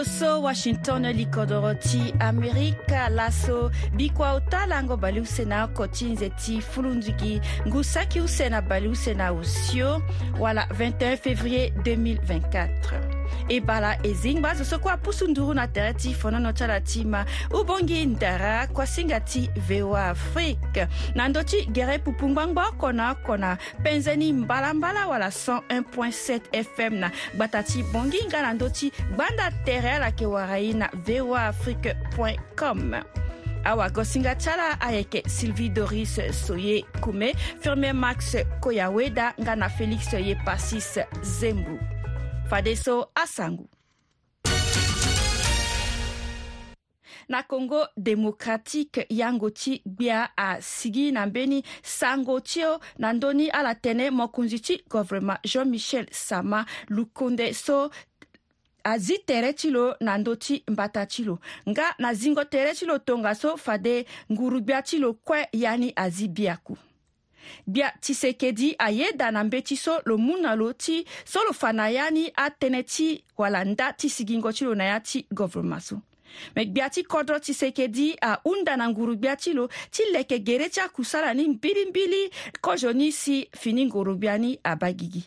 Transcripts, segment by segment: loso washington likodoro ti amerika laso bikua ota lango bali use na oko ti nze ti fulundugi ngu saki use na bali use na osio wala 21 février 2024 e bala e zingba zo so kue apusu nduru na tere ti fonono tyala ti ma ubongi ndara kue asinga ti voa afrique na ndö ti gere pupu ngbangba oko na oko na penze ni mbalambala wala 101.7 fm na gbata ti bongi nga na ndö ti gbanda tere ala yeke wara ye na voa afrique com awako singa ti ala ayeke sylvie doris so ye kume firmier max koyaweda nga na félix ye pasis zembu fadeso asango na congo démocratique yango ti gbia asigi na mbeni sango ti o na ndöni ala tënë mokonzi ti gouvernement jean michel sama lukonde so azi tere ti lo na ndö ti mbata ti lo nga na zingo tere ti lo tongaso fade ngurugbia ti lo kue yani azi biaku gbia tisekedi ayeda na mbe ti so lo mu na lo ti so lo fa na ya ni atënë ti wala nda ti sigingo ti lo na ya ti gouvernement so me gbia ti kodro tisekedi ahunda na nguru gbia ti lo ti leke gere ti akusala ni mbilimbili kozo ni si fini nguru gbia ni abagigi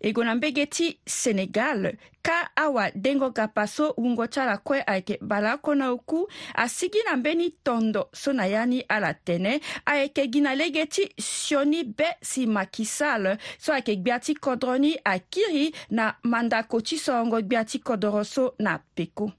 e go na mbege ti senegal ka awadengo kapa so hungo ti ala kue ayeke bala akona oku asigi na mbeni tondo so na ya ni ala tene ayeke gi na lege ti sioni be si maki sale so ayeke gbia ti kodro ni akiri na mandako ti sohongo gbia ti kodro so na peko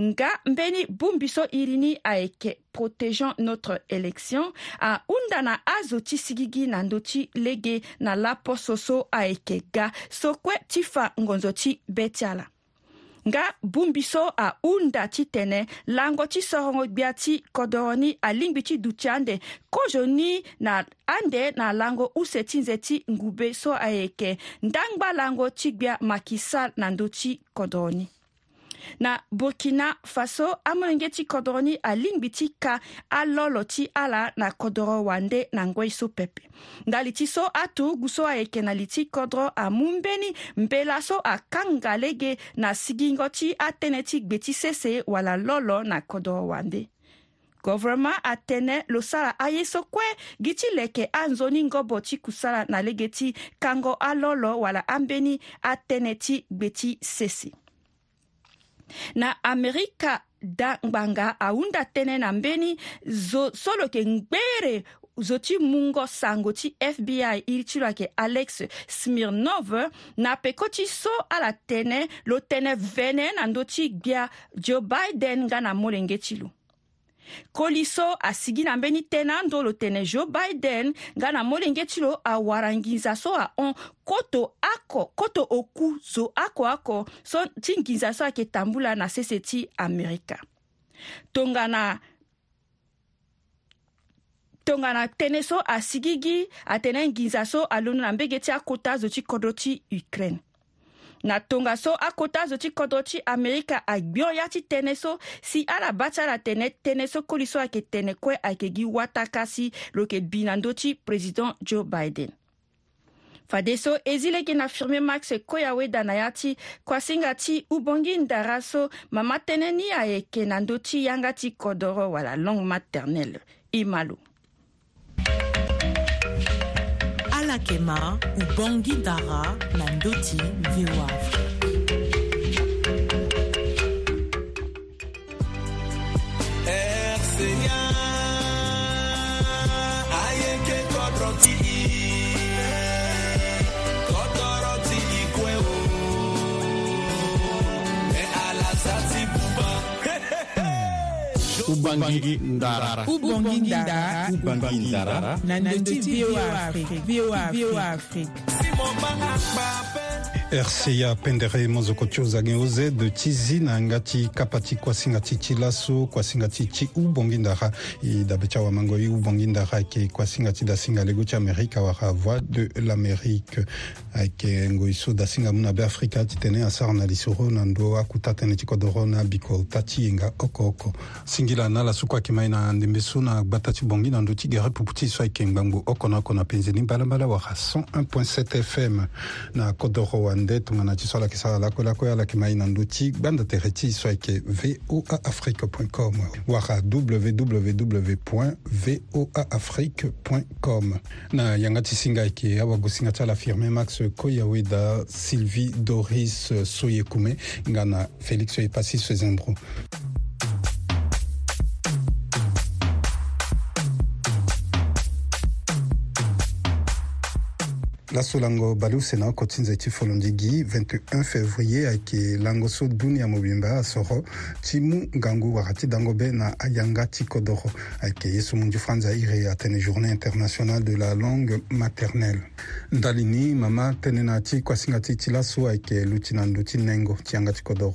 Nga mbeni bumbiso irini aeke protégeant notre élection a undana azoti sigigi na ndoti lege na lapo soso aeke ga sokue ti fa ngonzo ti be ti ala nga bongbi so ahunda ti tene lango ti sorongo gbia ti kodro ni alingbi ti duti ande kozo ni na ande na lango use ti nze ti ngu so ayeke ndangba lango ti gbia na ndö ti kodro ni na burkina faso amolenge ti kodro ni alingbi ti ka alolo ti ala na kodro wande na ngoi so pepe nga li ti so atugu so ayeke na li ti kodro amu mbeni mbela so akanga lege na sigingo ti atënë ti gbe ti sese wala lolo na kodro wande gouvernement atënë lo sara aye so kue gi ti leke anzoni ngobo ti kusala na lege ti kango alolo wala ambeni atënë ti gbe ti sese na amerika dangbanga ahunda tënë na mbeni zo so lo yeke ngbere zo ti mungo sango ti fbi iri ti lo yeke alex smirnov na peko ti so ala tënë lo tënë vënë na ndö ti gbia joe biden nga na molenge ti lo koliso asigi na mbeni te na andolo tene joe biden nga na molenge ti lo awaranginza so ahon koto oko koto oku zo oko oko so ti nginza so ayeke tambula na sese ti amerika tongana tongana tënë so asigi gi atene nginza so alonu na mbege ti akota zo ti kodro ti ukraine na tongaso akota azo ti kodro ti amerika agbion ya ti tënë so si ala ba ti ala tene tënë so koli so ayeke tene kue ayeke gi wataka si lo yeke bi na ndö ti président joe biden fade so e zi lege na firme max koya weda na ya ti kuasinga ti ubongi ndara so mama tënë ni ayeke na ndö ti yanga ti kodro wala langue maternelle e ma lo alakema ubongi dara na ndoti voa Ubangi Ndara. Ubangi Ndara. Ubangi Ndara. Na Ndara. VOA Afrique. VOA Afrique. rca apendere mozoko ti ozangi ozede ti zi na yanga ti kapa ti kuasinga ti ti laso kuasinga ti ti ubongi ndara e dabe ti awamango e ubongi ndara ayeke kuasinga ti dasinga lego ti amérike awara voix de l'amérique ayeke ngoi so dasinga mû na be afrika ti tene asara na liso ro na ndö akuta tënë ti kodro na biko ta ti yenga oko oko singila na laso kue ayeke mai na ndembe so na gbata ti bongi na ndö ti gere pupu ti so ayeke ngbangbô oko na oko na penzeni mbalambala wara 101.7 fm na kodro wana nde tongana ti so ayeke sara lako lako ye ala yeke mai na ndö ti gbanda tere ti so ayeke voa afrique com wara www voa afrique com na yanga ti singa ayeke awagusinga ti ala firmin max koyaweda sylvie doris soyekume nga na félix oyepasi sezembro laso lango balu sena koti nzai ti folondi gi 21 février ayeke lango so duni ya mobimba asoro ti mu ngangu wakati dango be na ayanga ti kodro ayeke ye so mu nzufra nzai iri atene journée internationale de la langue maternelle ndali ni mama tënë na ti kuasinga ti ti laso ayeke lu ti na ndö ti nengo ti yanga ti kodro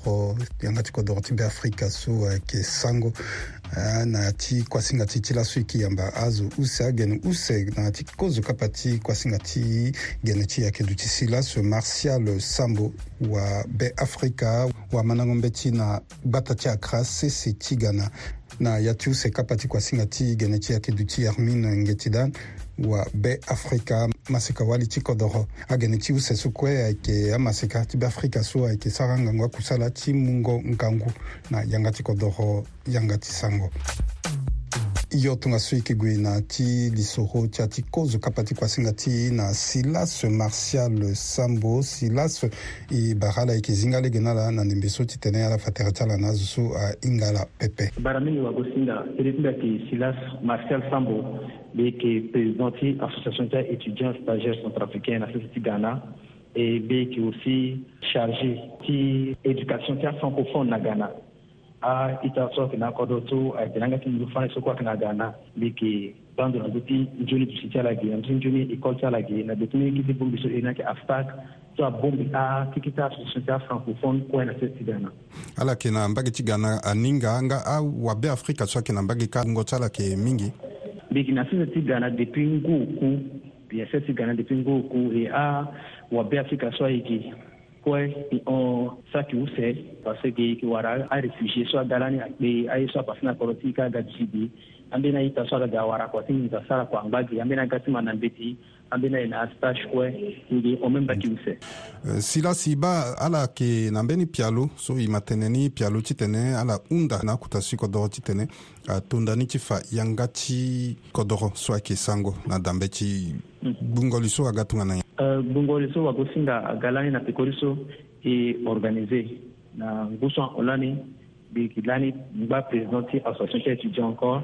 ti yanga ti kodro ti be afrika so ayeke sango Ah, na ti kuasinga ti ti laso e yeke yamba azo use agene use na ti kozoka kapa ti kuasinga ti gene ti yeke duti si laso martial sambo wabe afrika wamanango mbe ti na gbata ti accra sese ti ga na na ya ti use kapa ti kuasinga ti gene ti yeke duti hermine nge ti dane wa bɛɛ afirika masika wali ci kɔdɔgɔ a gɛnɛ ciw sɛsu kɔɛ ayike a masika ci bɛ afirika so ayike saga ngangwa kusala ci mungɔ nkangu na yanga ci kɔdɔgɔ yanga ci sango yo tonga so e yeke gue na ti lisoro ti ya ti kozo kapa ti kuasinga ti na silas martial sambo silas e bara la yeke zinga lege na ala na ndembe so titene ala fa tere ti ala na azo so ahinga ala pepe bara mingi wagosinga tere ti mbi ayeke silas martial sambo mbi yeke président ti association ti étudiant stagiaire centrafricain na sese ti ghana e mbi yeke aussi chargé ti éducation ti asancophone na ghana a uh, ita so kina kodo to a uh, tinanga kin du fane so ko kana gana biki bandu na duti njuni tu sitala gi na njuni kolta la gi na duti ni kiti bumbi so uh, ina ke aftak to a bumbi a kikita so ta francophone ko na se ti gana ala kina mbagi tigana aninga anga a wa be afrika so kina mbagi ka ngo sala ke mingi biki na ti sisi tigana depuis nguku bien se ti gana tigana depuis ku e a wa be afrika so igi kue ti ɔn sakiwusɛ parce que wara a refugie soit galani akpe a ye soit pasina kɔrɔ ti ka gajisi bi an bena i ta so a ka ga wara kɔ ti ɲita sara kɔ an gba gi an bena gasi ma nan beti an bena yena astage kue nge o même bati use uh, sila siba ala yeke na mbeni pialo so e matene ni pialo ti tene ala hunda na akuta si kodro ti tene atondani ti fa yanga ti kodro so ayeke sango na dambe ti gbungoli mm. so aga tongana uh, gbungoli so wago singa aga lani na pekori so e organise na nguso an o lani mbi yeke lani ngba président ti association ti étudiant encore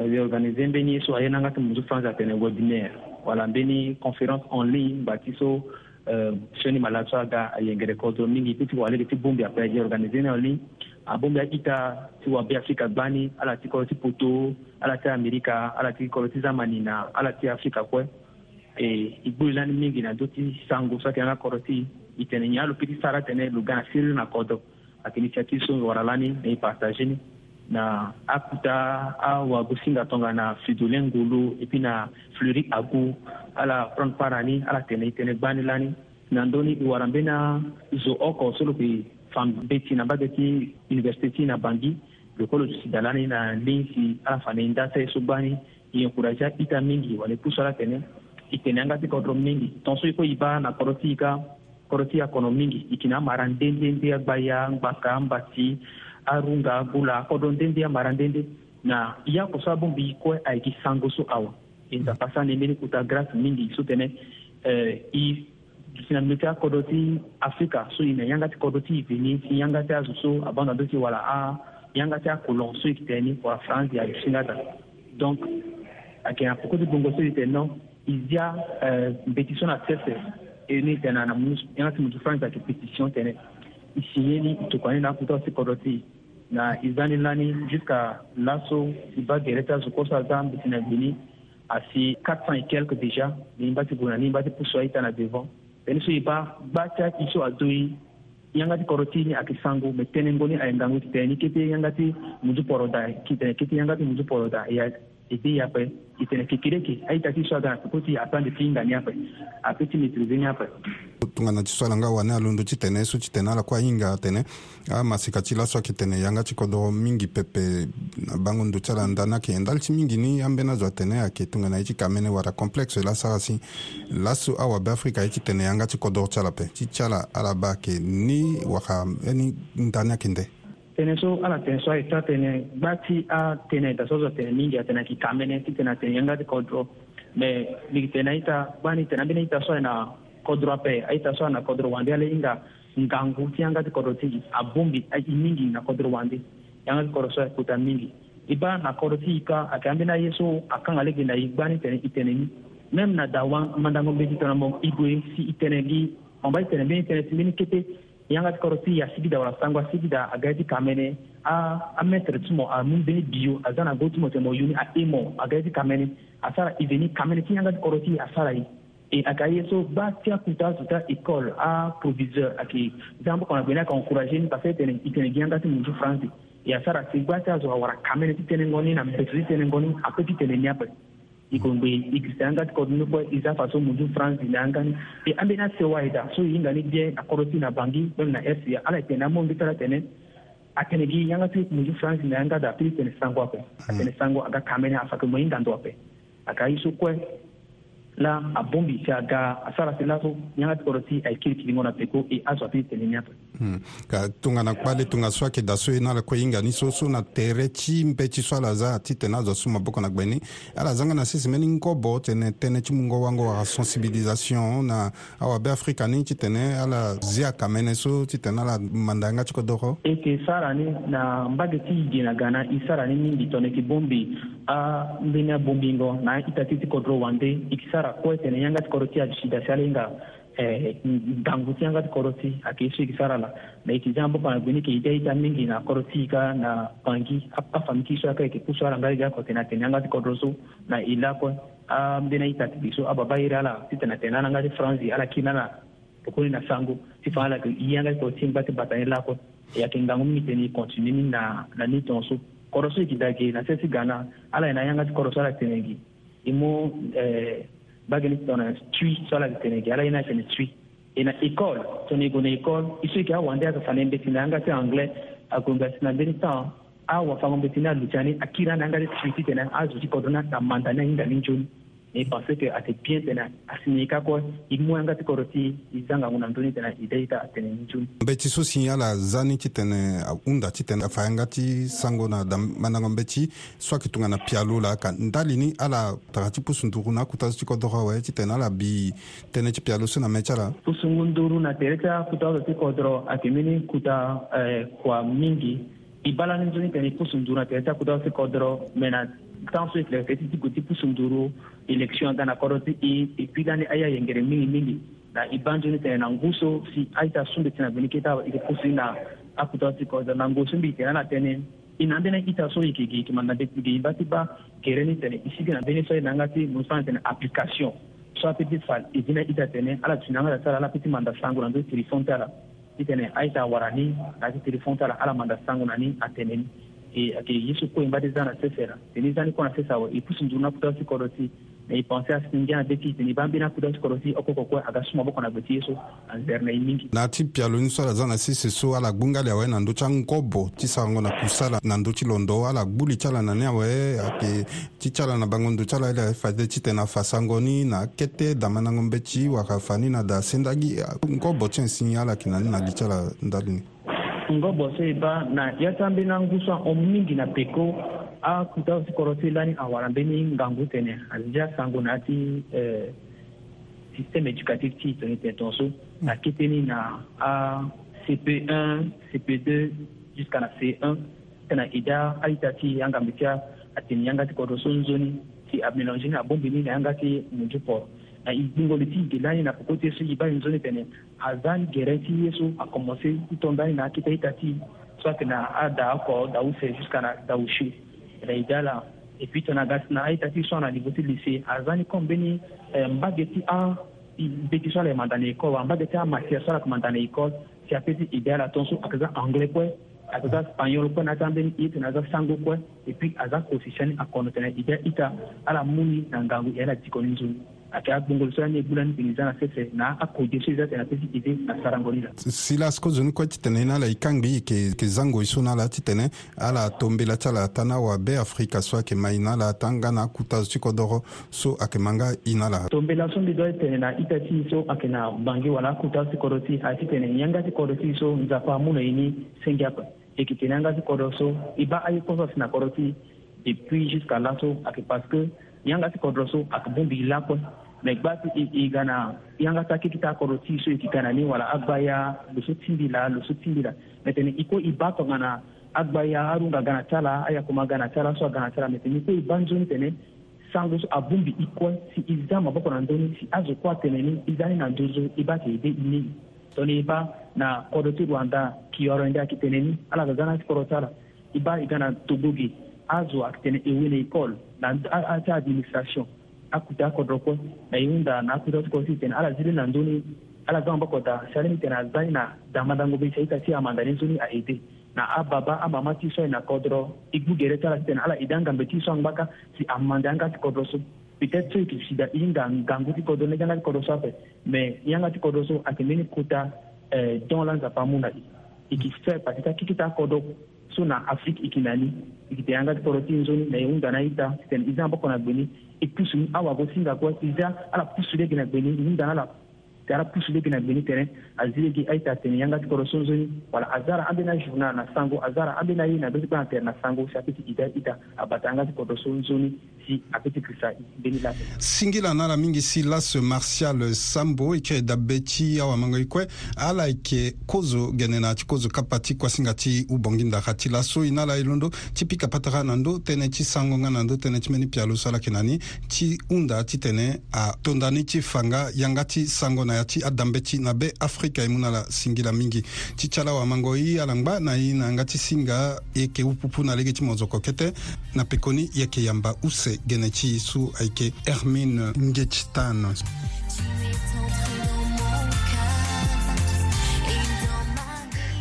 euh, e organise mbeni ye so aye na nga ti mu nzu frange atene webinaire walambeni conférence en ligne batiso uh, sheni malatso ga ayengere kozo mingi ti ti walege ti bongbi ape aye organise ni en ligne abongbi aita ti wabe afrika gbani ala ti kolo ti poto ala ti amerika ala ti kolo ti zamani na ala ti afrika kue e igbori lani mingi na ndö ti sango so ayeke yanga koro ti e tene nyen alo peut ti sara tënë lo ga na siriri na kodo ayeke ni so wara lani na e partage ni na akuta awa gusinga tonga na fidolin ngulu e puis na fleuri agu ala prendre part ani ala tene i tene gbani lani na ndöni i e wara mbe na zo oko so lo yeke fan be ti na mbage ti université ti na bangi lokolo zo sida lani na lin si ala fa na e nda sere so gbani e encouragea ita mingi wala e pusu ala tene e tene anga ti kodro mingi tongaso e kue e ba na kodro ti hika kodro ti akono mingi e yeke na amara ndendende agba ya ngba ka ngba ti arunga bula kodo ndende ambara ndende na eh, i y'a koso abongbi i kue ayeke sango so awa e nzapa sani mbeni kuta grâce mingi so tene i si na mbi ti akodo ti afrika so e na yanga ti kodo ti e veni si yanga ti azo so abanda ndö ti wala a yanga ti akolon so e yeke tene ni wala france ayeke si nga ta donc ayeke na poko ti bongo so e tene non e zia mbeti so na sese e ni tene na yanga ti mu ti france ayeke pétition tene e signé ni e tokua ni na akuta si kodo ti na izani lani jusqu'à l'asso i b'a gɛrɛ ta zuko sa zan bitina bini a asi quatre cent et quelque déjà ni n ba ti bonna ni n mba ti pusu aita na devant beni so e ba gba ti i so a yanga ti kɔrɔ ti ni ayeke sango me tɛnɛ ngoni a ngangu ti tene ni kete yanga ti munzu poro da kitɛnɛ kete yanga ti munzu poro da ya idi yapɛ itene kekere ke ai ta ti sɔga ko ti a pan de ti ngani yapɛ a pe ti mitirize ni yapɛ tungana ti sɔla nga wane alondo ti tene so ti tene ala kua hinga atene a masika ti laso ayeke tene yanga ti kodro mingi pepe na bango ndo ti ala nda ni ayeke ndali ti mingi ni ambeni azo atene ayeke tongana ye ti ka mene wara complexe la ala si laso awabe afrika ye ti tene yanga ti kodro ti ala ape ti ti ala ala ba ayeke ni waka eh, ni nda ni ayeke nde tënë so ala tene so aita tene gbati a tene da sozo tene mingi atene kikamene ti tene atene ti kodro me migi tene aita gbani tene ambene aita so na kodro ape aita so na kodro wandi ale inga ngangu ti yanga ti kodro ti abumbi i mingi na kodro wandi ti kodro so kuta mingi iba na kodro ti ika ake ambene aye so akanga lege na i tene i tene ni même na dawa mandango be ti mo igue si i tene gi on ba i tene mbeni tene ti mbeni kete yanga kɔrɔsi ya sigida wala sangwa sigida a gaidi kamene a a mɛtɛrɛ tumɔ a mun bene biyo a zana go tumɔ tɛmɔ yuni a emɔ a gaidi kamene a sara iveni kamene ti yanga kɔrɔsi a sara yi e a ka ye so ba tia kuta suta école a proviseur a ke zambo kɔnɔ gbena ka encourager ni parce que tene itene gianga ti munju france e a sara si ba tia zo a wara kamene ti tene ngɔni na mpɛtiri tene ngɔni a peti tene niapɛ i kon be i kristian ka isa faso mudu france e, na e kan an se wa ita so yi ni biɛ a kɔrɔsi na bangi bɛ na ɛsi ala tɛ na mɔn bi tara gi yanga ti tu mudu france na da pili tene sango ape hmm. atene sango aga ka kamɛnɛ a fakɛ mɔ in kan to a fɛ a la a ti aga asara a ka a sara so kiri e azo sɔ pili ni ape Mm. ka tongana kpale tonga so ayeke da so ye na ala kue hinga ni so so na tere ti mbe ti so ala za ti tene azo so maboko na gbe ni ala zanga na sese mbeni ngobo tene tënë ti mungo wango asensibilisation na awabe afrika ni ti tene ala zia kamene so ti tene ala mandanga ti kodoko e yeke sara ni na mbage ti yige na ga na e sara ni mingi tongana yeke bongbi ambeni abongbi ngo na ita ti ti kodro wande e yeke sara kue tene yanga ti kodro ti azida si ala hinga eh, ndangusi an ka kɔrɔti a k'i sigi sara la ma étudiant bo kana gwini k'i dai ta mingi na kɔrɔti ka na pangi a fami k'i sɔ kai ke ku sara ngai ga kɔtena tena an ka kɔrɔso na ila ko a mdena ita tibiso a baba ira la titena tena an ka franzi ala kina na tokoni na sango ti fa ala ke i an ka kɔtin ba ti batani la ko ya ke ngangu mini teni continue ni na na ni tonso kɔrɔso ki dage na sesi gana ala ina an ka kɔrɔso ala tenengi imo eh, bagani tɔnɔ tui sɔla de tɛnɛ kɛ ala yina kɛnɛ tui ina école tɔnɔ igona école isu ka wande aka fane betina anga te anglais agonga sina beni tan a wafango betina luciani akira na anga de tui titɛnɛ a zuti kɔdona ta mandana inga ni joni mi pense que ate bien tene asini i ka kɔ i moyanga ti kɔrɔ ti i zangangu na ndöni tene i daita atene njuni mbe ti so sini ala zani ti tene ahunda ti tene afa yanga ti sango na dan mandango mbe ti so ayeke tongana pialo la ayeka ndali ni ala taga ti pusu nduru na akuta so ti kodro awe ti tene ala bi tënë ti pialo so na mê ti ala pusu ngu nduru na tere ti akuta so ti kodro ayeke mbeni kuta kua mingi i bala ni nzoni tene i pusu nduru na tere ti akuta so ti kodro me na temps so e yeke ti ti gue ti pusu nduru election élection tana kɔrɔti i e pilani aya yengere mingi mingi na i ni tene na nguso si aita sunde tena bini kita ike pusi na akutati kɔza na nguso mbi tena na tene i na ndene ita so ike gi kima na deki gi bati ba kereni tene i sigi na bini so na ngati musan tene application so apiti fal e dina ita tene ala tina ngata sala ala piti manda sangu na ndo telefon tala i tene aita warani na ti telefon tala ala manda sangu na ni ateneni e ake yesu ko imba ti zana sefera tene zani kona sesawa i e pusi nduru na kutasi kɔrɔti naiponsa sinja oh, na beti ni bambi na kuda sikorosi okoko kwe aga suma boko na beti so anzerne mingi na ti pialo ni so ala za na sese so ala gbu nga li awe na ndö ti angobo ti sango na kusala na ndö ti londo ala gbu li ti ala na ni awe ayeke ti ti ala na bango ndo ti ala ali aye fa de ti tene afa sango ni na kete dama na ngo mbeti waka fa ni na da sendagi ngobo ti ensi ala yeke na ni na li ti ala ndali ni ngobo so e ba na ya ti ambe na ngusu ahon mingi na peko a kutaw kɔrɔsilani a warambeni ngangu tɛnɛ azija sango na eh, système éducatif ti toni tɛ tonso hmm. na kiteni na a cp1 cp2 jusqu'à na c1 tɛna ida aita ti an gambe ti ateni an ga ti kɔrɔso nzoni ti a mélangeni a bombeni na an ti muju pɔrɔ na idingoli ti gelani na poko ti so iba nzoni tɛnɛ azan gɛrɛ ti ye so a commencé i tɔndani na akita ita ti soit na a da akɔ dawu sɛ jusqu'à na dawu chez raida euh, la e puis tongana ga si na aita ti so na niveau ti lycée aza ni kome mbeni mbage ti ambeti so ala yeke mandana école ambage ti amatière so ala yeke mandana école si apeut ti idéal aton so ayeke za anglais kue ayeke za spagnol kue na ti ambeni ye tene aza sango kue e puis aza position ni akono tene idéal ita ala mu ni na ngangu e ala diko ni nzoni ayeke agbongo so ani e ni mbi ni za na sese na akode so e za tene apesi ti ti na sarango ni la si laso kozoni kue titene ni ala e kangbi e yeke yeke zango e so na ala titene ala tombela ti ala ta ni awabe afrika so ayeke ma e na ala ta nga na akuta so ti kodro so ayeke ma nga e na ala tombela so mbi zo tene na ita ti so ayeke na bange wala akuta so ti kodro ti aye titene yanga ti kodro ti so nzapa amû na e ni sengi ape e yeke tene anga ti kodro so e ba aye kposo asi na kodro ti depuis jusqu'à là so ayeke parce que yanga ti kodro so ayeke bongbi e lakue nagbati igana yanga taki kita koro tiso ikikana ni wala agbaya lusu tindila lusu tindila metene iko ibato gana agbaya arunga gana tala aya kuma gana tala so gana tala metene iko ibanzo tene sango so abumbi iko si iza maboko na ndoni si azo kwa tene izani na ndozo ibate ide ini toni iba na kodo ti Rwanda kiyoro ndi akitene ni ala gana ti koro tala iba igana togogi azo akitene ewele ikol na ata administration akuta akodroko na ye hunda na akuta tikosi tene ala ziri na ndöni ala zango bakota sali mi tene azani na damandango be saita si amanda ne nzoni aede na ababa amama ti so e na kodro e gbu gere ti ala si tene ala ede angambe ti so angbaka si amanda yanga ti kodro so peut-être so e yeke sida e hinga ngangu ti kodro lege yanga ti kodro so ape me yanga ti kodro so ayeke mbeni kuta eh, don lanzapa mu na e yeke fe parce ti akiki ti akodro so na afrique e yeke na ni e yeke tene yanga ti kodro ti nzoni na e hunda na aita si tene e za amboko na gbeni e pusu awa ko singa ko ida ala pusu de gena gbeni ni dana la tara pusu be kena beni tɛrɛn a zilegi a ye ta tɛmɛ yanga tikɔrɔ sonzoni wala a zara an bena journa na sango a zara an bena ye na beti kpana tɛrɛ na sango si a peti ida ita a bata anga tikɔrɔ sonzoni si a peti krista beni la singila na la mingi si lase martial sambo e kiri da be ti awamango e kue ala e yeke kozo gene na ti kozo kapa ti kuasinga ti ubonginda ka ti laso e na ala e londo ti pika patara na ndö tënë ti sango nga na ndö tënë ti mbeni pia lo so ala yeke na ni ti hunda titene atondani ti fanga yanga ti sango na na ya ti adambe ti na be afrika e mû na ala singila mingi ti ti ala wamango ye ala ngba na ye na yanga ti singa e yeke upupu na lege ti monzoko kete na pekoni yeke yamba use gene ti ye so ayeke hermine ngetch tan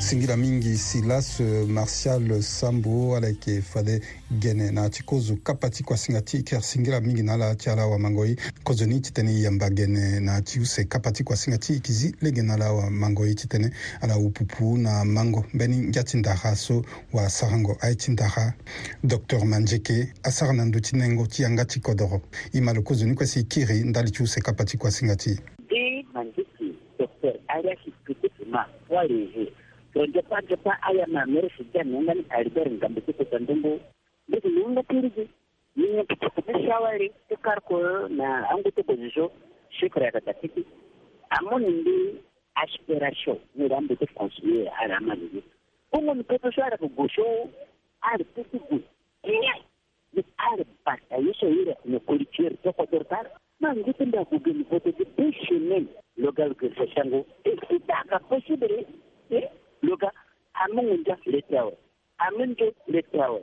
singira mingi silas euh, martial sambo ala yeke fade gene na ti kozo kapa ti kuasinga ti kia singira mingi na ala ti ala awamango ye kozo ni titene yamba gene na ti use kapa ti kuasinga ti yeke zi lege na ala awamango ye titene ala upupu na mango mbeni ngia ti ndara so wasarango aye ti ndara docteur manzeke asara na ndö ti nengo ti yanga ti kodro e ma lo kozo ni kuasi e kiri ndali ti use kapa ti kuasinga ti ye manzeke docteur ariaki pekete ma walehe Gen jepan jepan aya mamere siden mwen an alberi mga mbete pe tanden mwen, mwen mwen mwen mwen piri gen. Mwen mwen pitepepe chawari, te karko nan angete pozisyon, shikre kata titi. Amon mwen de aspirasyon, mwen angete fonsye araman gen. Mwen mwen mwen petepe shwara pou gosyo, arpe piti kou. Mwen arpe pati, a yese yere mwen koulit yeri chokotor par, man gen ten di an kou gen mwen petepe peshenen lokal gen feshen gen. E pita akaposibere, e. luka amungunja letawe aminjo letawe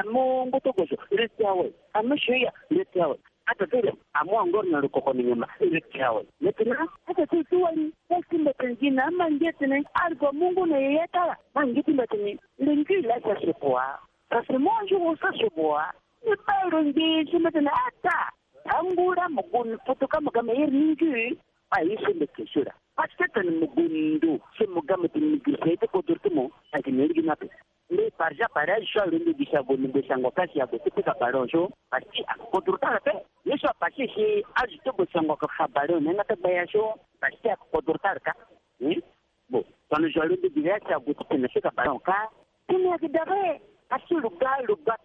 amungu togoso letawe amushuya letawe hata vile amwangor na lukoko ni nyama ile kiawe letina hata tu tu wali wasi mbatengina ama ngetine algo mungu na yeyetala mangiti mbatini lingi la sasipua kasi monju usasipua ni pairo ngisi mbatini ata tambura mugun putuka mugama yeri ningi ayisi mbekishura Achetan mugundu se mugamati migrisete kodurtumo akineligi nape. Mbe parja para sho lundu bisha bonu besango kasi ya bote pika baronjo pasi akodurtala pe. Yeso pasi si ajito besango ka habaro nena ta bayasho pasi akodurtala ka. Bo, tanu jo lundu bisha bote pika baronka. Tini akidare Assez lugar, lugar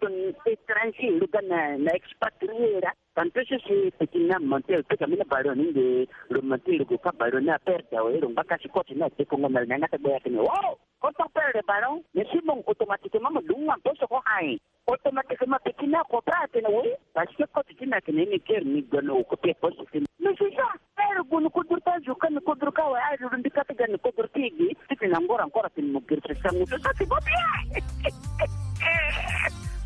étranger, eh, lugar na expatriera. Tanto se se petina mantel, que camina barón, de lo mantel, que ca barón na perda, o era un vaca si coche na te con una nana te voy a tener. Wow! Quanto perde barón? Me simon automatiquement me lunga peso con ai. Automatiquement petina comprar te no, parce que coche tina que nem quer ni gono o que posso. Mas já, era gono kudurta jukan kudurka wa ai rundi kata gan kudurtigi, tina ngora ngora tin mugir sesangu.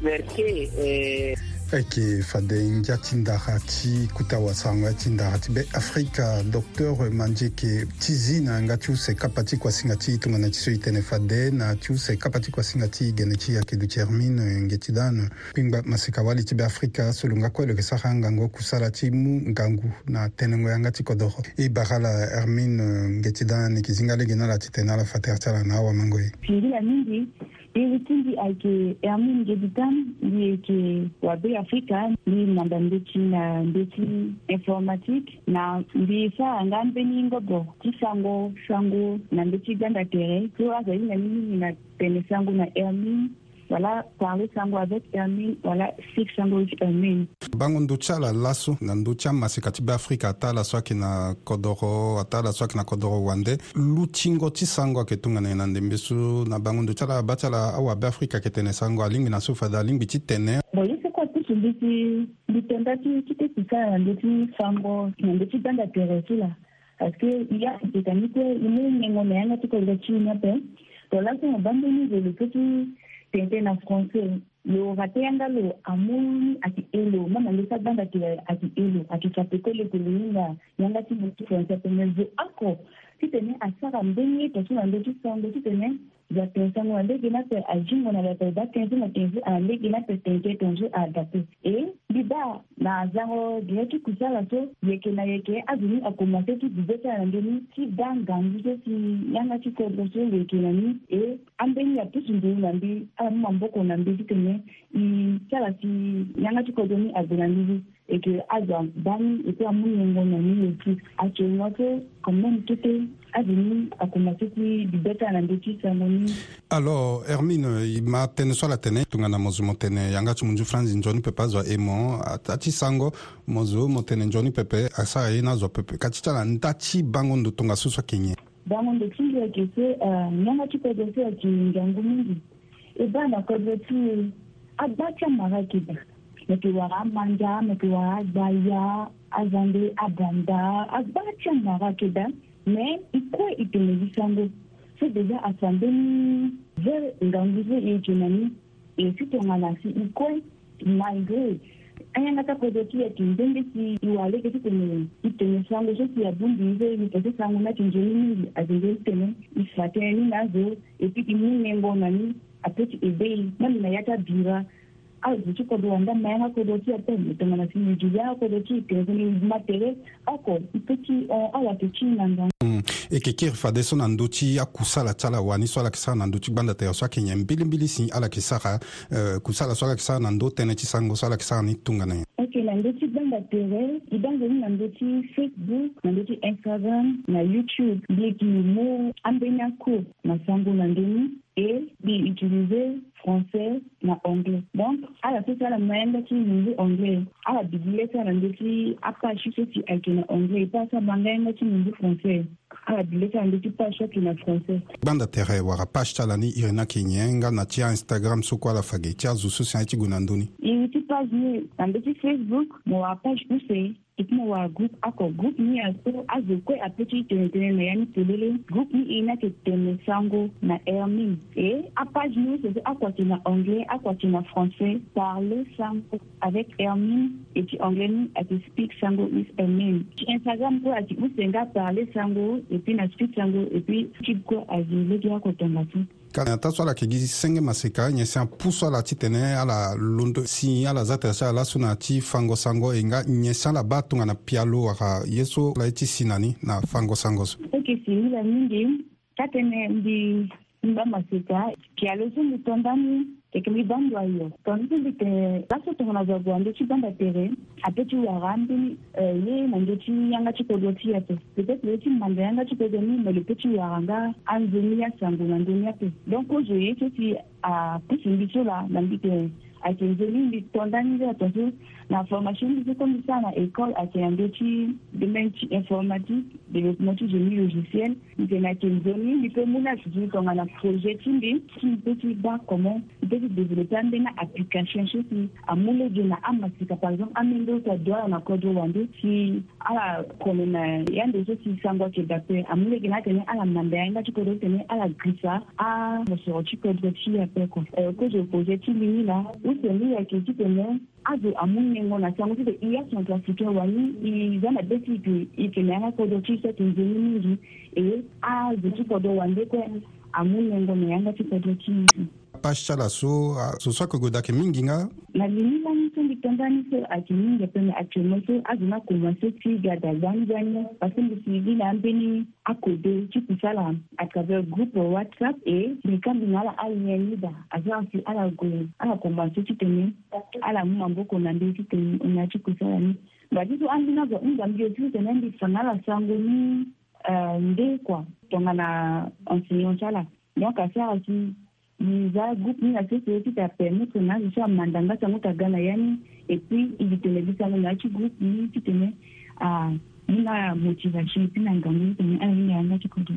Merci. Eh. ayeke fade hingia ti ndara ti kutawasango ya ti ndara ti be afrika docteur manzi yeke ti zi na nga ti use kapa ti kuasinga ti tongana ti so e tënë fade na ti use kapa ti kuasinga ti gene ti ayeke duti hermine nge ti danu kpingba maseka wali ti be afrika so lo nga kue lo yeke sara ngangu kusala ti mu ngangu na tënëngo yanga ti kodro e bara la hermine nge ti danu yeke zinga lege ni ala titene ala fatere ti ala na awamango ye ewitindi ayeke amu ni ge ditani mbi yeke wabe afrika mbi manda ndeti na ti informatique na mbi sara nga ambeni ngobo ti sango sango na ndeti ti ganda tere so azali na mingi na pene sango na hermine wala parle sango avec un mille wala sik sango wiki un mille bango ndo ti ala laso na ndö ti amasika ti beafrika ata ala so ayeke na kodro ata ala so ayeke na kodro wande lu tingo ti sango ayeke tongana na ndembe so na bango ndo ti ala ba ti ala awabeafrika ayeke tene sango alingbi na so fada alingbi ti tene bon ye so kua kutu mbi ti mbi tenda ti ti teti sara na ndö ti sango na ndö ti gbanda tere ti la parce que ya ayeke tani kue ye mû ngengo na yanga ti kodro ti ni ape to laso na bambeni velo so ti tẽntẽ na lo looga tẽenga lo amuni ati elo mama lesa bãnga tɩ a tɩ elo ati tɩ capete le tɩ leyĩnga yanga ti me tɩ fõn zo ako ti tene ne a sagam bẽ na ndö ti sõngo ti tene za pensando alege nape ajingo na dape ba tenzi na tenzi alege nape tenge tonzo adape e biba na azango dia ti kusala so yeke na yeke azoni akomase ti bibe ti ala ndeni ti da ngangu so si yanga ti kodro so yeke na ni e ambeni apusu nduru na mbi ala mu mamboko na mbi ti tene i ti ala si yanga ti kodro ni ague na mbi eke aja dani eke amunyengo na niye ti acengo ti quand même tete aveni akoma ti ti bibeta na ndö ti sango ni alors hermine ma tënë so ala tene tongana mo zo mo tene yanga ti mu nzu franci nzoni pepe azwa e mo ata ti sango mo zo mo tene nzoni pepe asara ye ni azwa pepe ka ti ti ala nda ti bango ndo tongaso so ayeke nyen bango ndo ti nzo ayeke so nyanga ti kodro so ayeke ngiangu mingi e ba na kodro ti agba ti amara ayeke da mekiwara manja mekiwara gbaya azande abanda agbara ti angara keda me i kue e tene ye sango so deja aso ambeni ve ngangu so e yeke na ni e si tongana si i kue malgré anyangata kodro ti yeke ndenge ti e wara lege ti tene e tene sango so si abungi ye so e yeke so sango ni ayeke nzoni mingi azenze e tene e fa tënë ni na azo e puis e mu nembo na ni apeut ti ebe ye meme na ya ti abira a zici ko duwanda mayanga ko do kia pen tonga na sini julia ko do ki te kuni matere ako ipeki awa te chi nanga e yeke kiri fade so na ndö ti akusala ti ala wani so ala yeke sara na ndö ti gbanda tere so ayeke nyen mbilimbili si ala yeke sara uh, kusala so ala yeke sara na ndö tënë ti sango so ala yeke sara ni tunga na nyen ok na ndö ti gbanda tere e dange ni na ndö ti facebook na ndö ti instagram na youtube mbi yeke mû ambeni ako na sango na ndöni et mbi utiliser français na anglais donc ala so ti ala maya nga ti mingi anglais ala bigile ti ala ndö ti apachi so ti ayeke na anglais e peut aso abanga ye nga ti mingi français abile kan leki pasha tena français gbanda tere wara page ti ala ni iri na yeke nyenga na ti instagram so kue ala fage ti azo so sian ye ti gue na ndöni iri ti page ni na mbö ti facebook mo wara page use kuma wa group ako group ni na groupe ina sango na ermin e page ni c'est na anglais akwa français parler sango avec ermin et puis anglais speak sango is ermin instagram usenga parler sango et puis na speak sango et puis ka na ta so ala yeke gi senge maseka nyen si apuso ala ti tene ala londo si ala za tere so ala so na ti fangosango e nga nyen si ala ba tongana pia lo waka ye so ala ye ti si na ni na fangosango so oke si hila mingi ta tene mbi mba maseka pia lo so mbi tondani teke libandwa yo tonzi ndi te lasotongana zakuwa ndi ocibanda tere ape ciwara ndi eh, ye nange ciyanga cikodo ciyape peut-être ye cimanda yanga cikodo mimele pe ciwara nga anzoni ya sango na ndoni ape donc ozo ye cosi apusu ndi cola na ndi te acenze ndi ndi tonda ndi atonzi na formation moko komisa na école ayeke na ndö ti domaine ti informatique développement ti génie logiciel mpe na yeke nzoni mbi mpe mû ni ayeke tongana projet ti mbi ti mbi ti ba comment mbi ti développé ambeni na application so si amû lege na amasika par exemple amendo ti adoala na kodro wande si ala kome na ya ndo so si sango ayeke dape amû lege na atene ala manda ya nga ti kodro tene ala grisa alosoro ti kodro ti ape kua kozo projet ti mbi ni la useni ayeke ti tene azo amun ne ngona sango ti i ya santo africain wani i za na be ti yeke i yeke na yanga kodro ti so yeke nzoni mingi e azo ti kodro wande kue amun ne na yanga ti kodro ti pasi ti ala so ah, so so ayeke gue ayeke mingi nga na lini lani so mbi tongani so ayeke mingi pene ayeke mo so azo na kuma so ti ga da zanzani parce mbi si bi na ambeni akode ti kutu ala à travers groupe whatsapp e mbi kambi na ala alien ni da azo asi ala gue ala kuma so ti tene ala mu maboko na mbeni ti tene na ti kutu ala ni mba ti so ambi na zo nzambi ti tene mbi sanga ala sango ni euh, nde kua tongana enseignant ti ala donc asi ala ti za groupe ni na sese titapermetre na azo so amanda nga sango taga na ya ni et puis izi tene bi sango na ya ti groupe ni ti tene ni na motivation ti na ngangu ni tene aini na yanga ti kodro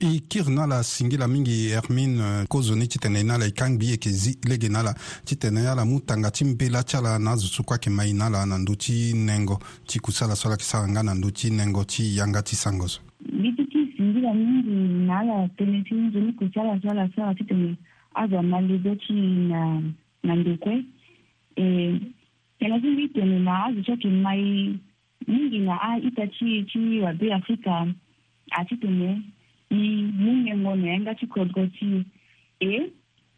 e kiri na ala singila mingi hermine kozo ni ti tene e na ala e kangbi yeke zi lege na ala ti tene ala mu tanga ti mbela ti ala na azo so kue ayeke mai na ala na ndö ti nengo ti kusala so ala yeke sara nga na ndö ti nengo ti yanga ti sango so mbi ti ti singila mingi nala penesini zoni kutyala tyala sara ti tene azo na lego ti na na ndokue e tene ti mbi tene na azo ti ayeke mai mingi na aita ti ti wabe afrika ati tene i mu ngengo na yanga ti kodgo ti e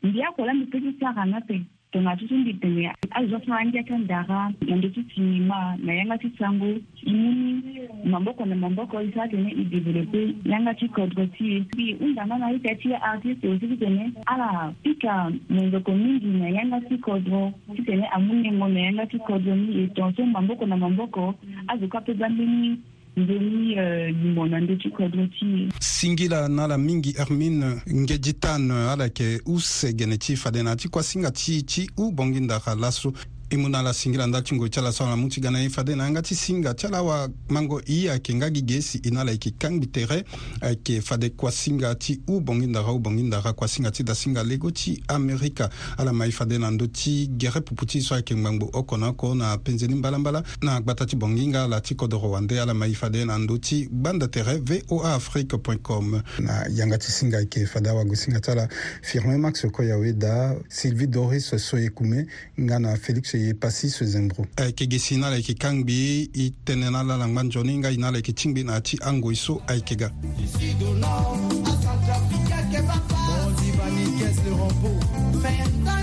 mbi akolo ambi peut ti sara na pe tingatitindidimya azivafanangiaka ndara nande titima na yanga ti sango imuni maboko na maboko i sara tene i développe yanga ti kodro ti e hunda na ayeke ti artiste aussi ti tene ala pika monzoko mingi na yanga ti kodro ti tene amû nengo na yanga ti kodro ni e tonso maboko na maboko azo kua peut gbambe ni ndeni yimbo euh, na nde ti kodro ti singi la na ala mingi hermine ngeji tane ala yeke use gene ti fade na ya ti kuasinga ti ti u bongi ndaka laso e mu na ala singira nda ti ngue ti ala so ala mu ti ga na ye fade na yanga ti singa ti ala awamango i ayeke nga gi ge si e na ala yeke kangbi tere ayeke fade kuasinga ti ubongi ndara ubongi ndara kuasinga ti dasinga lego ti amerika ala ma ye fade na ndö ti gere pupu ti so ayeke ngbangbu oko na oko na penzeni mbalambala na agbata ti bongi nga ala ti kodro wande ala ma ye fade na ndö ti gbanda tere voa afrique point com na yanga ti singa ayeke fade awangu singa ti ala firmin max koyawe da sylvie doris soye kume nga na félix yeke pasi so zembro ayeke eh, ge si ni ala yeke kangbi i tënë na ala na ngba nzoni ngai na ala yeke tingbi na yâ ti angoi so ayeke ga Faire